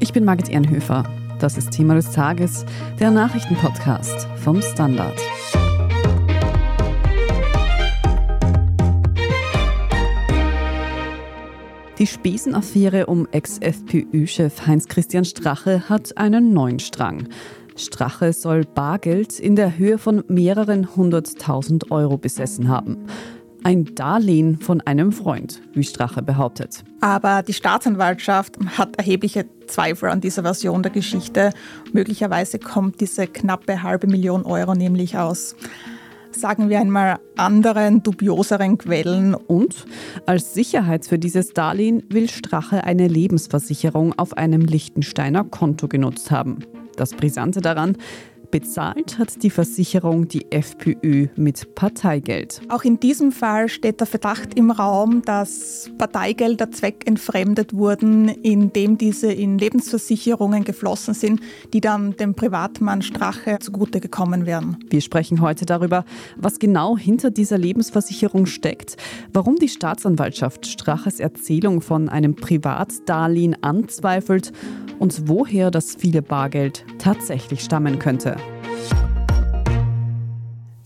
Ich bin Margit Ehrenhöfer. Das ist Thema des Tages, der Nachrichtenpodcast vom Standard. Die Spesenaffäre um Ex-FPÖ-Chef Heinz-Christian Strache hat einen neuen Strang. Strache soll Bargeld in der Höhe von mehreren hunderttausend Euro besessen haben. Ein Darlehen von einem Freund, wie Strache behauptet. Aber die Staatsanwaltschaft hat erhebliche Zweifel an dieser Version der Geschichte. Möglicherweise kommt diese knappe halbe Million Euro nämlich aus sagen wir einmal, anderen, dubioseren Quellen. Und als Sicherheit für dieses Darlehen will Strache eine Lebensversicherung auf einem Liechtensteiner Konto genutzt haben. Das Brisante daran, Bezahlt hat die Versicherung die FPÖ mit Parteigeld. Auch in diesem Fall steht der Verdacht im Raum, dass Parteigelder zweckentfremdet wurden, indem diese in Lebensversicherungen geflossen sind, die dann dem Privatmann Strache zugute gekommen wären. Wir sprechen heute darüber, was genau hinter dieser Lebensversicherung steckt, warum die Staatsanwaltschaft Straches Erzählung von einem Privatdarlehen anzweifelt und woher das viele Bargeld tatsächlich stammen könnte.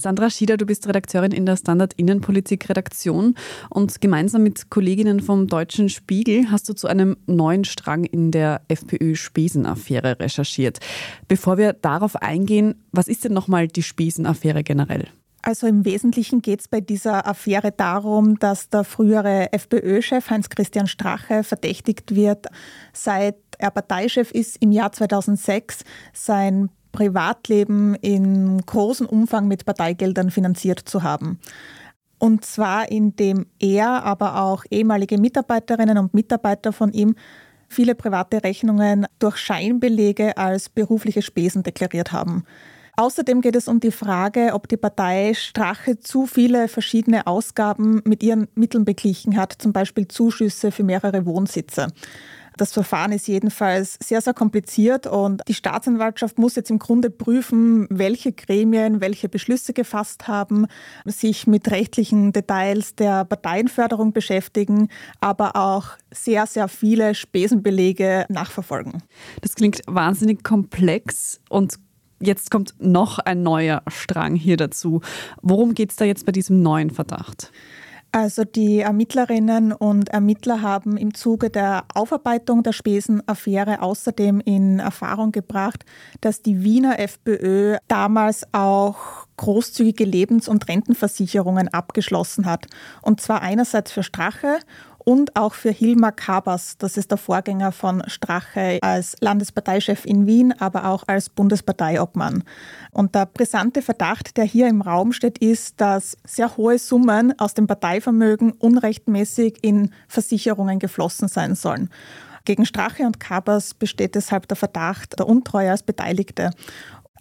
Sandra Schieder, du bist Redakteurin in der Standard Innenpolitik Redaktion und gemeinsam mit Kolleginnen vom Deutschen Spiegel hast du zu einem neuen Strang in der FPÖ-Spesenaffäre recherchiert. Bevor wir darauf eingehen, was ist denn nochmal die Spesenaffäre generell? Also im Wesentlichen geht es bei dieser Affäre darum, dass der frühere FPÖ-Chef Heinz-Christian Strache verdächtigt wird, seit er Parteichef ist im Jahr 2006 sein Privatleben in großem Umfang mit Parteigeldern finanziert zu haben. Und zwar indem er, aber auch ehemalige Mitarbeiterinnen und Mitarbeiter von ihm viele private Rechnungen durch Scheinbelege als berufliche Spesen deklariert haben. Außerdem geht es um die Frage, ob die Partei Strache zu viele verschiedene Ausgaben mit ihren Mitteln beglichen hat, zum Beispiel Zuschüsse für mehrere Wohnsitze. Das Verfahren ist jedenfalls sehr, sehr kompliziert und die Staatsanwaltschaft muss jetzt im Grunde prüfen, welche Gremien welche Beschlüsse gefasst haben, sich mit rechtlichen Details der Parteienförderung beschäftigen, aber auch sehr, sehr viele Spesenbelege nachverfolgen. Das klingt wahnsinnig komplex und jetzt kommt noch ein neuer Strang hier dazu. Worum geht es da jetzt bei diesem neuen Verdacht? Also die Ermittlerinnen und Ermittler haben im Zuge der Aufarbeitung der Spesenaffäre außerdem in Erfahrung gebracht, dass die Wiener FPÖ damals auch großzügige Lebens- und Rentenversicherungen abgeschlossen hat. Und zwar einerseits für Strache und auch für Hilmar Kabas, das ist der Vorgänger von Strache als Landesparteichef in Wien, aber auch als Bundesparteiobmann. Und der brisante Verdacht, der hier im Raum steht, ist, dass sehr hohe Summen aus dem Parteivermögen unrechtmäßig in Versicherungen geflossen sein sollen. Gegen Strache und Kabas besteht deshalb der Verdacht der Untreue als Beteiligte.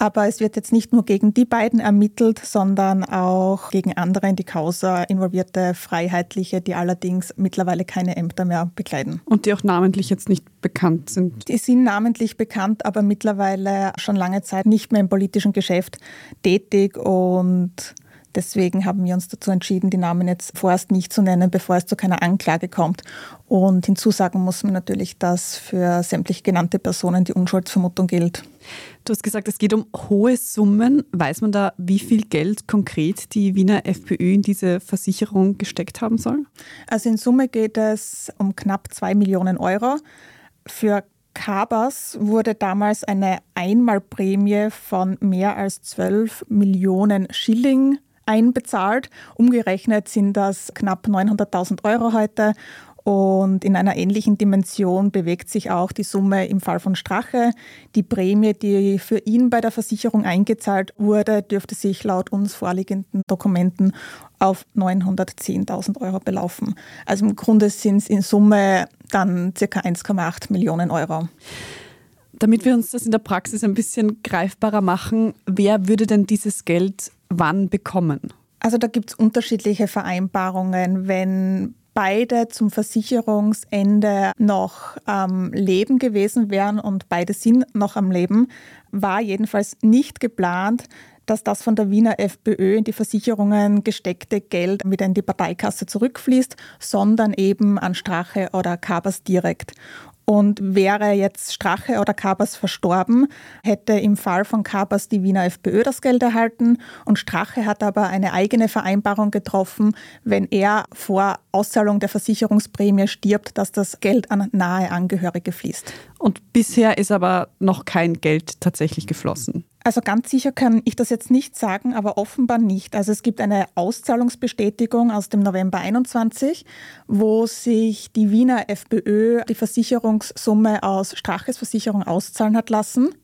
Aber es wird jetzt nicht nur gegen die beiden ermittelt, sondern auch gegen andere in die Causa involvierte Freiheitliche, die allerdings mittlerweile keine Ämter mehr bekleiden. Und die auch namentlich jetzt nicht bekannt sind? Die sind namentlich bekannt, aber mittlerweile schon lange Zeit nicht mehr im politischen Geschäft tätig und Deswegen haben wir uns dazu entschieden, die Namen jetzt vorerst nicht zu nennen, bevor es zu keiner Anklage kommt. Und hinzusagen muss man natürlich, dass für sämtlich genannte Personen die Unschuldsvermutung gilt. Du hast gesagt, es geht um hohe Summen. Weiß man da, wie viel Geld konkret die Wiener FPÖ in diese Versicherung gesteckt haben soll? Also in Summe geht es um knapp zwei Millionen Euro. Für Kabas wurde damals eine Einmalprämie von mehr als 12 Millionen Schilling einbezahlt. Umgerechnet sind das knapp 900.000 Euro heute. Und in einer ähnlichen Dimension bewegt sich auch die Summe im Fall von Strache. Die Prämie, die für ihn bei der Versicherung eingezahlt wurde, dürfte sich laut uns vorliegenden Dokumenten auf 910.000 Euro belaufen. Also im Grunde sind es in Summe dann ca. 1,8 Millionen Euro. Damit wir uns das in der Praxis ein bisschen greifbarer machen, wer würde denn dieses Geld wann bekommen? Also da gibt es unterschiedliche Vereinbarungen. Wenn beide zum Versicherungsende noch am Leben gewesen wären und beide sind noch am Leben, war jedenfalls nicht geplant, dass das von der Wiener FPÖ in die Versicherungen gesteckte Geld wieder in die Parteikasse zurückfließt, sondern eben an Strache oder Kabers direkt. Und wäre jetzt Strache oder Kabers verstorben, hätte im Fall von Kabers die Wiener FPÖ das Geld erhalten. Und Strache hat aber eine eigene Vereinbarung getroffen, wenn er vor Auszahlung der Versicherungsprämie stirbt, dass das Geld an nahe Angehörige fließt. Und bisher ist aber noch kein Geld tatsächlich geflossen. Also ganz sicher kann ich das jetzt nicht sagen, aber offenbar nicht. Also es gibt eine Auszahlungsbestätigung aus dem November 21, wo sich die Wiener FPÖ die Versicherungssumme aus Straches Versicherung auszahlen hat lassen.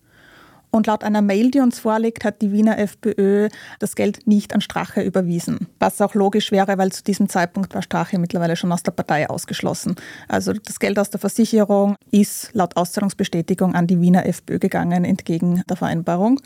Und laut einer Mail, die uns vorliegt, hat die Wiener FPÖ das Geld nicht an Strache überwiesen. Was auch logisch wäre, weil zu diesem Zeitpunkt war Strache mittlerweile schon aus der Partei ausgeschlossen. Also das Geld aus der Versicherung ist laut Auszahlungsbestätigung an die Wiener FPÖ gegangen, entgegen der Vereinbarung.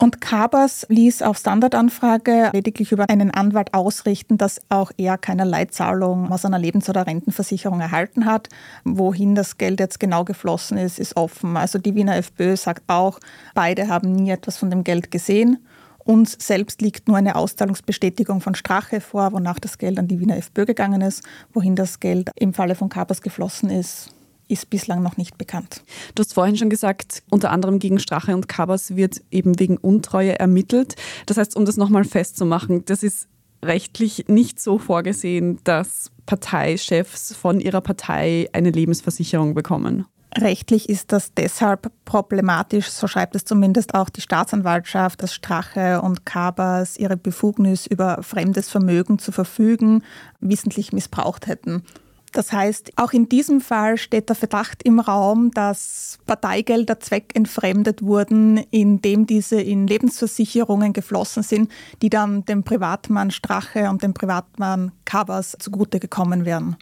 Und Kabers ließ auf Standardanfrage lediglich über einen Anwalt ausrichten, dass auch er keinerlei Zahlung aus einer Lebens- oder Rentenversicherung erhalten hat. Wohin das Geld jetzt genau geflossen ist, ist offen. Also die Wiener FPÖ sagt auch, beide haben nie etwas von dem Geld gesehen. Uns selbst liegt nur eine Auszahlungsbestätigung von Strache vor, wonach das Geld an die Wiener FPÖ gegangen ist. Wohin das Geld im Falle von Kabers geflossen ist, ist bislang noch nicht bekannt. Du hast vorhin schon gesagt, unter anderem gegen Strache und Kabas wird eben wegen Untreue ermittelt. Das heißt, um das nochmal festzumachen, das ist rechtlich nicht so vorgesehen, dass Parteichefs von ihrer Partei eine Lebensversicherung bekommen. Rechtlich ist das deshalb problematisch, so schreibt es zumindest auch die Staatsanwaltschaft, dass Strache und Kabas ihre Befugnis über fremdes Vermögen zu verfügen wissentlich missbraucht hätten. Das heißt, auch in diesem Fall steht der Verdacht im Raum, dass Parteigelder zweckentfremdet wurden, indem diese in Lebensversicherungen geflossen sind, die dann dem Privatmann Strache und dem Privatmann Covers zugute gekommen wären.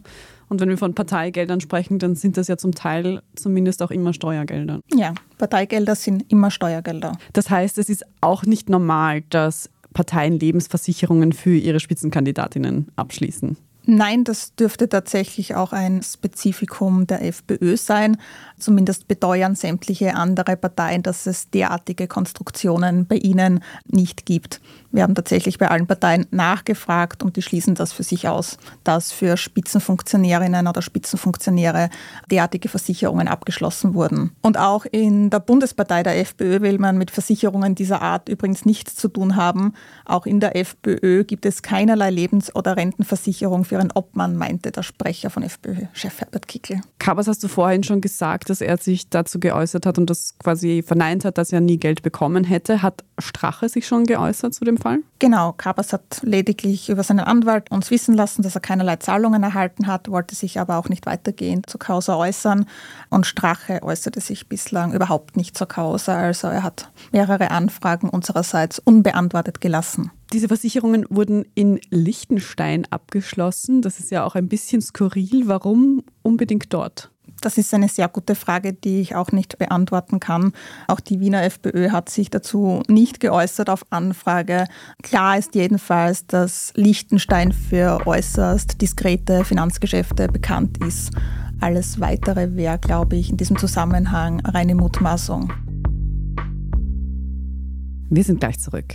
Und wenn wir von Parteigeldern sprechen, dann sind das ja zum Teil zumindest auch immer Steuergelder. Ja, Parteigelder sind immer Steuergelder. Das heißt, es ist auch nicht normal, dass Parteien Lebensversicherungen für ihre Spitzenkandidatinnen abschließen. Nein, das dürfte tatsächlich auch ein Spezifikum der FPÖ sein. Zumindest beteuern sämtliche andere Parteien, dass es derartige Konstruktionen bei ihnen nicht gibt. Wir haben tatsächlich bei allen Parteien nachgefragt und die schließen das für sich aus, dass für Spitzenfunktionärinnen oder Spitzenfunktionäre derartige Versicherungen abgeschlossen wurden. Und auch in der Bundespartei der FPÖ will man mit Versicherungen dieser Art übrigens nichts zu tun haben. Auch in der FPÖ gibt es keinerlei Lebens- oder Rentenversicherung für ihren Obmann, meinte der Sprecher von FPÖ-Chef Herbert Kickel. Kabas hast du vorhin schon gesagt, dass er sich dazu geäußert hat und das quasi verneint hat, dass er nie Geld bekommen hätte. Hat Strache sich schon geäußert zu dem Fall? Genau, Kabas hat lediglich über seinen Anwalt uns wissen lassen, dass er keinerlei Zahlungen erhalten hat, wollte sich aber auch nicht weitergehend zur Causa äußern. Und Strache äußerte sich bislang überhaupt nicht zur Causa. Also er hat mehrere Anfragen unsererseits unbeantwortet gelassen. Diese Versicherungen wurden in Liechtenstein abgeschlossen. Das ist ja auch ein bisschen skurril. Warum unbedingt dort? Das ist eine sehr gute Frage, die ich auch nicht beantworten kann. Auch die Wiener FPÖ hat sich dazu nicht geäußert auf Anfrage. Klar ist jedenfalls, dass Liechtenstein für äußerst diskrete Finanzgeschäfte bekannt ist. Alles Weitere wäre, glaube ich, in diesem Zusammenhang reine Mutmaßung. Wir sind gleich zurück.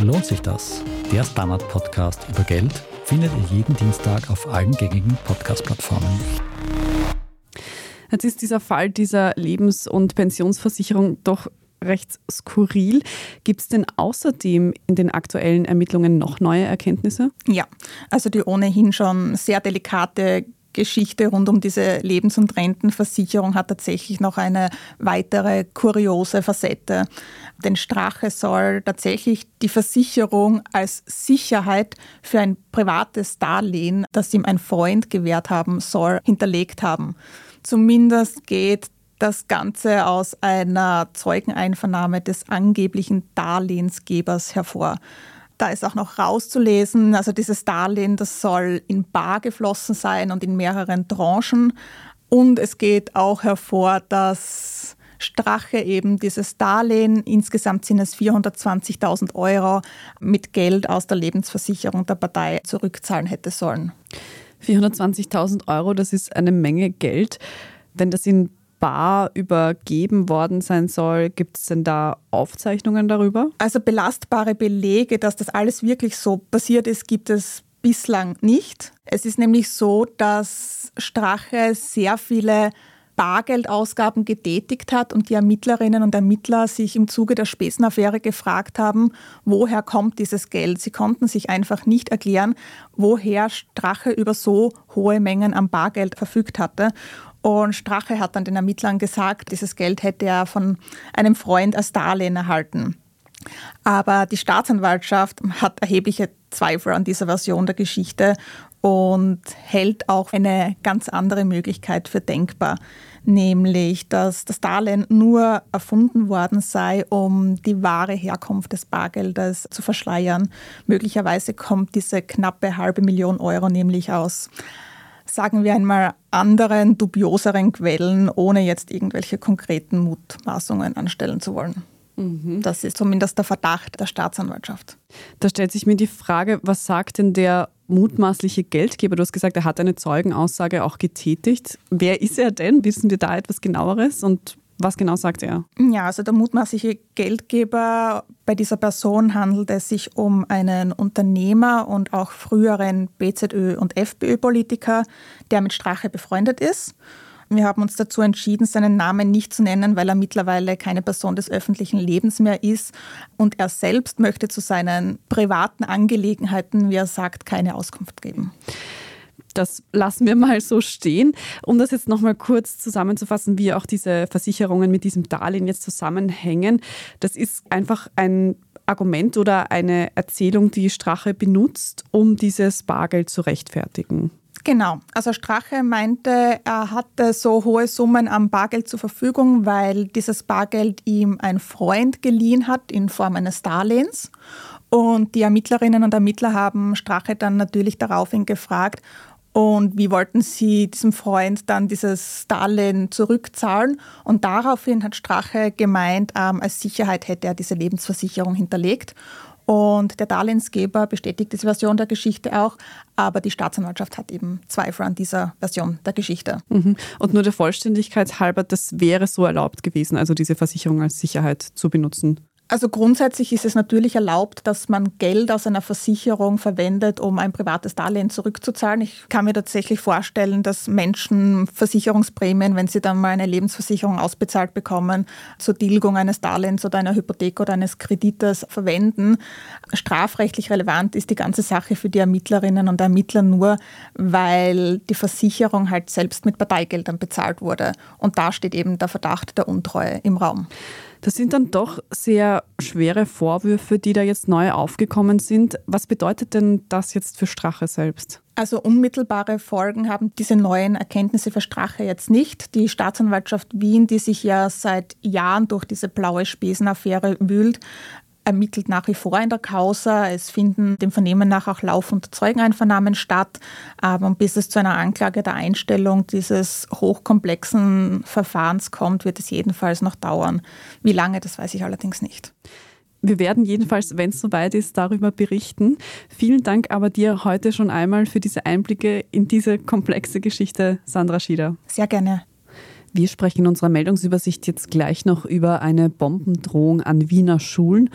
Lohnt sich das? Der Standard-Podcast über Geld findet ihr jeden Dienstag auf allen gängigen Podcast-Plattformen. Jetzt ist dieser Fall dieser Lebens- und Pensionsversicherung doch recht skurril. Gibt es denn außerdem in den aktuellen Ermittlungen noch neue Erkenntnisse? Ja, also die ohnehin schon sehr delikate Geschichte rund um diese Lebens- und Rentenversicherung hat tatsächlich noch eine weitere kuriose Facette. Denn Strache soll tatsächlich die Versicherung als Sicherheit für ein privates Darlehen, das ihm ein Freund gewährt haben soll, hinterlegt haben. Zumindest geht das Ganze aus einer Zeugeneinvernahme des angeblichen Darlehensgebers hervor. Da ist auch noch rauszulesen, also dieses Darlehen, das soll in Bar geflossen sein und in mehreren Tranchen. Und es geht auch hervor, dass Strache eben dieses Darlehen, insgesamt sind es 420.000 Euro, mit Geld aus der Lebensversicherung der Partei zurückzahlen hätte sollen. 420.000 Euro, das ist eine Menge Geld. Wenn das in bar übergeben worden sein soll, gibt es denn da Aufzeichnungen darüber? Also belastbare Belege, dass das alles wirklich so passiert ist, gibt es bislang nicht. Es ist nämlich so, dass Strache sehr viele Bargeldausgaben getätigt hat und die Ermittlerinnen und Ermittler sich im Zuge der Spesenaffäre gefragt haben, woher kommt dieses Geld? Sie konnten sich einfach nicht erklären, woher Strache über so hohe Mengen an Bargeld verfügt hatte. Und Strache hat dann den Ermittlern gesagt, dieses Geld hätte er von einem Freund als Darlehen erhalten. Aber die Staatsanwaltschaft hat erhebliche Zweifel an dieser Version der Geschichte und hält auch eine ganz andere Möglichkeit für denkbar, nämlich dass das Darlehen nur erfunden worden sei, um die wahre Herkunft des Bargeldes zu verschleiern. Möglicherweise kommt diese knappe halbe Million Euro nämlich aus, sagen wir einmal, anderen, dubioseren Quellen, ohne jetzt irgendwelche konkreten Mutmaßungen anstellen zu wollen. Mhm. Das ist zumindest der Verdacht der Staatsanwaltschaft. Da stellt sich mir die Frage, was sagt denn der mutmaßliche Geldgeber? Du hast gesagt, er hat eine Zeugenaussage auch getätigt. Wer ist er denn? Wissen wir da etwas genaueres? Und was genau sagt er? Ja, also der mutmaßliche Geldgeber bei dieser Person handelt es sich um einen Unternehmer und auch früheren BZÖ- und FPÖ-Politiker, der mit Strache befreundet ist. Wir haben uns dazu entschieden, seinen Namen nicht zu nennen, weil er mittlerweile keine Person des öffentlichen Lebens mehr ist. Und er selbst möchte zu seinen privaten Angelegenheiten, wie er sagt, keine Auskunft geben. Das lassen wir mal so stehen. Um das jetzt nochmal kurz zusammenzufassen, wie auch diese Versicherungen mit diesem Darlehen jetzt zusammenhängen. Das ist einfach ein Argument oder eine Erzählung, die Strache benutzt, um dieses Bargeld zu rechtfertigen. Genau. Also Strache meinte, er hatte so hohe Summen am Bargeld zur Verfügung, weil dieses Bargeld ihm ein Freund geliehen hat in Form eines Darlehens. Und die Ermittlerinnen und Ermittler haben Strache dann natürlich daraufhin gefragt, und wie wollten sie diesem Freund dann dieses Darlehen zurückzahlen? Und daraufhin hat Strache gemeint, ähm, als Sicherheit hätte er diese Lebensversicherung hinterlegt. Und der Darlehensgeber bestätigt diese Version der Geschichte auch, aber die Staatsanwaltschaft hat eben Zweifel an dieser Version der Geschichte. Mhm. Und nur der Vollständigkeit halber, das wäre so erlaubt gewesen, also diese Versicherung als Sicherheit zu benutzen. Also grundsätzlich ist es natürlich erlaubt, dass man Geld aus einer Versicherung verwendet, um ein privates Darlehen zurückzuzahlen. Ich kann mir tatsächlich vorstellen, dass Menschen Versicherungsprämien, wenn sie dann mal eine Lebensversicherung ausbezahlt bekommen, zur Tilgung eines Darlehens oder einer Hypothek oder eines Kredites verwenden. Strafrechtlich relevant ist die ganze Sache für die Ermittlerinnen und Ermittler nur, weil die Versicherung halt selbst mit Parteigeldern bezahlt wurde. Und da steht eben der Verdacht der Untreue im Raum. Das sind dann doch sehr schwere Vorwürfe, die da jetzt neu aufgekommen sind. Was bedeutet denn das jetzt für Strache selbst? Also unmittelbare Folgen haben diese neuen Erkenntnisse für Strache jetzt nicht. Die Staatsanwaltschaft Wien, die sich ja seit Jahren durch diese blaue Spesenaffäre wühlt, ermittelt nach wie vor in der Causa. Es finden dem Vernehmen nach auch laufend Zeugeneinvernahmen statt. Aber bis es zu einer Anklage der Einstellung dieses hochkomplexen Verfahrens kommt, wird es jedenfalls noch dauern. Wie lange, das weiß ich allerdings nicht. Wir werden jedenfalls, wenn es soweit ist, darüber berichten. Vielen Dank aber dir heute schon einmal für diese Einblicke in diese komplexe Geschichte, Sandra Schieder. Sehr gerne. Wir sprechen in unserer Meldungsübersicht jetzt gleich noch über eine Bombendrohung an Wiener Schulen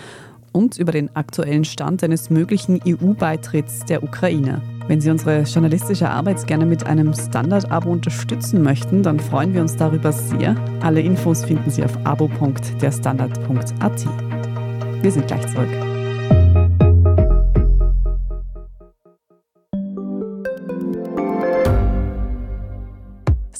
und über den aktuellen Stand eines möglichen EU-Beitritts der Ukraine. Wenn Sie unsere journalistische Arbeit gerne mit einem Standard-Abo unterstützen möchten, dann freuen wir uns darüber sehr. Alle Infos finden Sie auf abo.derstandard.at. Wir sind gleich zurück.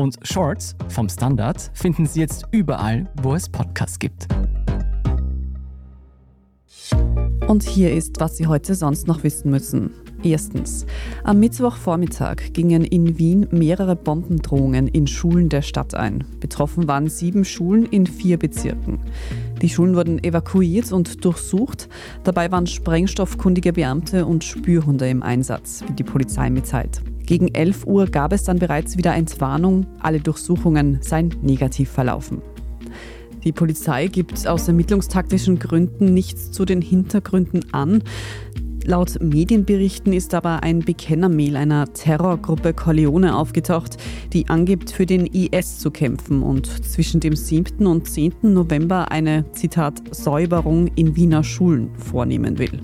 Und Shorts vom Standard finden Sie jetzt überall, wo es Podcasts gibt. Und hier ist, was Sie heute sonst noch wissen müssen. Erstens. Am Mittwochvormittag gingen in Wien mehrere Bombendrohungen in Schulen der Stadt ein. Betroffen waren sieben Schulen in vier Bezirken. Die Schulen wurden evakuiert und durchsucht. Dabei waren sprengstoffkundige Beamte und Spürhunde im Einsatz, wie die Polizei mitteilt. Gegen 11 Uhr gab es dann bereits wieder Entwarnung, alle Durchsuchungen seien negativ verlaufen. Die Polizei gibt aus ermittlungstaktischen Gründen nichts zu den Hintergründen an. Laut Medienberichten ist aber ein Bekennermail einer Terrorgruppe Corleone aufgetaucht, die angibt, für den IS zu kämpfen und zwischen dem 7. und 10. November eine, Zitat, Säuberung in Wiener Schulen vornehmen will.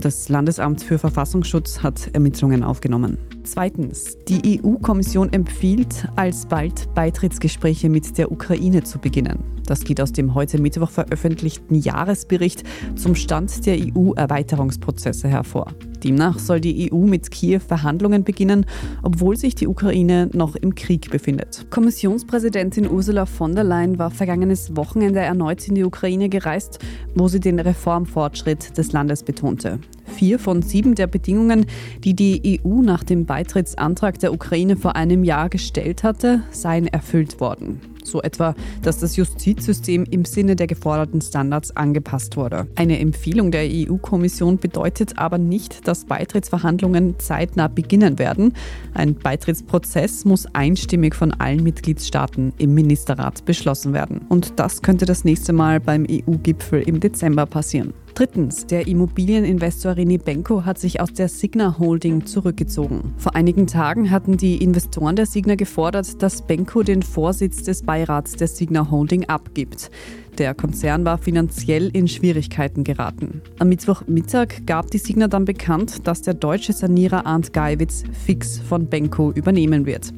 Das Landesamt für Verfassungsschutz hat Ermittlungen aufgenommen. Zweitens, die EU-Kommission empfiehlt, alsbald Beitrittsgespräche mit der Ukraine zu beginnen. Das geht aus dem heute Mittwoch veröffentlichten Jahresbericht zum Stand der EU-Erweiterungsprozesse hervor. Demnach soll die EU mit Kiew Verhandlungen beginnen, obwohl sich die Ukraine noch im Krieg befindet. Kommissionspräsidentin Ursula von der Leyen war vergangenes Wochenende erneut in die Ukraine gereist, wo sie den Reformfortschritt des Landes betonte. Vier von sieben der Bedingungen, die die EU nach dem Beitrittsantrag der Ukraine vor einem Jahr gestellt hatte, seien erfüllt worden. So etwa, dass das Justizsystem im Sinne der geforderten Standards angepasst wurde. Eine Empfehlung der EU-Kommission bedeutet aber nicht, dass Beitrittsverhandlungen zeitnah beginnen werden. Ein Beitrittsprozess muss einstimmig von allen Mitgliedstaaten im Ministerrat beschlossen werden. Und das könnte das nächste Mal beim EU-Gipfel im Dezember passieren. Drittens, der Immobilieninvestor René Benko hat sich aus der Signa Holding zurückgezogen. Vor einigen Tagen hatten die Investoren der Signa gefordert, dass Benko den Vorsitz des Beirats der Signa Holding abgibt. Der Konzern war finanziell in Schwierigkeiten geraten. Am Mittwochmittag gab die Signa dann bekannt, dass der deutsche Sanierer Arndt Geiwitz fix von Benko übernehmen wird.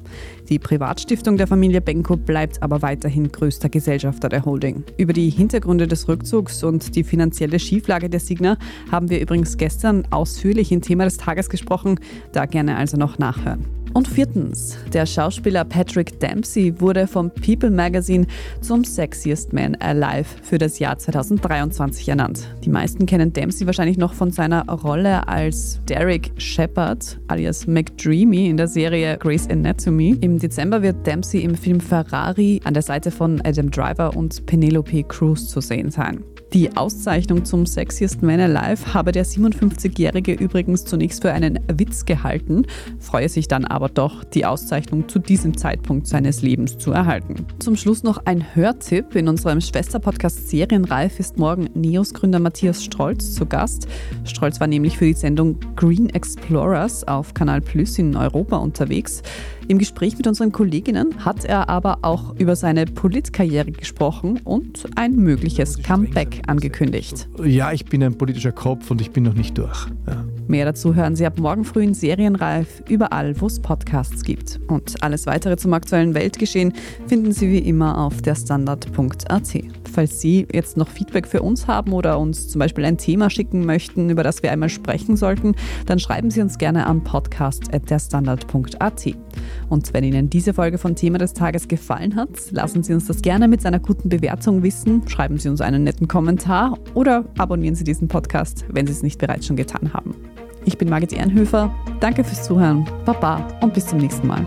Die Privatstiftung der Familie Benko bleibt aber weiterhin größter Gesellschafter der Holding. Über die Hintergründe des Rückzugs und die finanzielle Schieflage der Signa haben wir übrigens gestern ausführlich im Thema des Tages gesprochen. Da gerne also noch nachhören. Und viertens, der Schauspieler Patrick Dempsey wurde vom People Magazine zum Sexiest Man Alive für das Jahr 2023 ernannt. Die meisten kennen Dempsey wahrscheinlich noch von seiner Rolle als Derek Shepard alias McDreamy in der Serie Grey's Anatomy. Im Dezember wird Dempsey im Film Ferrari an der Seite von Adam Driver und Penelope Cruz zu sehen sein. Die Auszeichnung zum Sexiest Man Alive habe der 57-Jährige übrigens zunächst für einen Witz gehalten, freue sich dann aber doch, die Auszeichnung zu diesem Zeitpunkt seines Lebens zu erhalten. Zum Schluss noch ein Hörtipp. In unserem Schwesterpodcast Serienreif ist morgen NEOS-Gründer Matthias Strolz zu Gast. Strolz war nämlich für die Sendung Green Explorers auf Kanal Plus in Europa unterwegs. Im Gespräch mit unseren Kolleginnen hat er aber auch über seine Politkarriere gesprochen und ein mögliches Comeback angekündigt. Ja, ich bin ein politischer Kopf und ich bin noch nicht durch. Ja. Mehr dazu hören Sie ab morgen früh in Serienreif, überall, wo es Podcasts gibt. Und alles weitere zum aktuellen Weltgeschehen finden Sie wie immer auf derstandard.at. Falls Sie jetzt noch Feedback für uns haben oder uns zum Beispiel ein Thema schicken möchten, über das wir einmal sprechen sollten, dann schreiben Sie uns gerne am podcast.derstandard.at. Und wenn Ihnen diese Folge von Thema des Tages gefallen hat, lassen Sie uns das gerne mit einer guten Bewertung wissen, schreiben Sie uns einen netten Kommentar oder abonnieren Sie diesen Podcast, wenn Sie es nicht bereits schon getan haben. Ich bin Margit Ehrenhöfer. Danke fürs Zuhören. Baba und bis zum nächsten Mal.